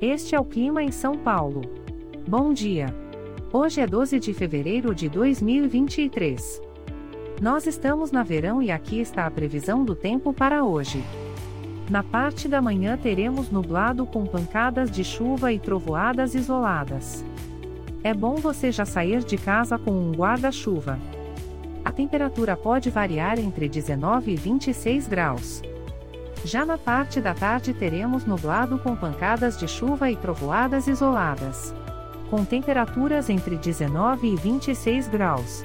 Este é o clima em São Paulo. Bom dia. Hoje é 12 de fevereiro de 2023. Nós estamos na verão e aqui está a previsão do tempo para hoje. Na parte da manhã teremos nublado com pancadas de chuva e trovoadas isoladas. É bom você já sair de casa com um guarda-chuva. A temperatura pode variar entre 19 e 26 graus. Já na parte da tarde teremos nublado com pancadas de chuva e trovoadas isoladas. Com temperaturas entre 19 e 26 graus.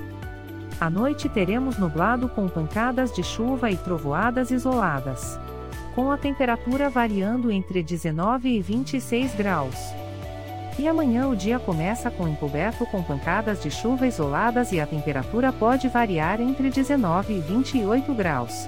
À noite teremos nublado com pancadas de chuva e trovoadas isoladas com a temperatura variando entre 19 e 26 graus. E amanhã o dia começa com encoberto com pancadas de chuva isoladas e a temperatura pode variar entre 19 e 28 graus.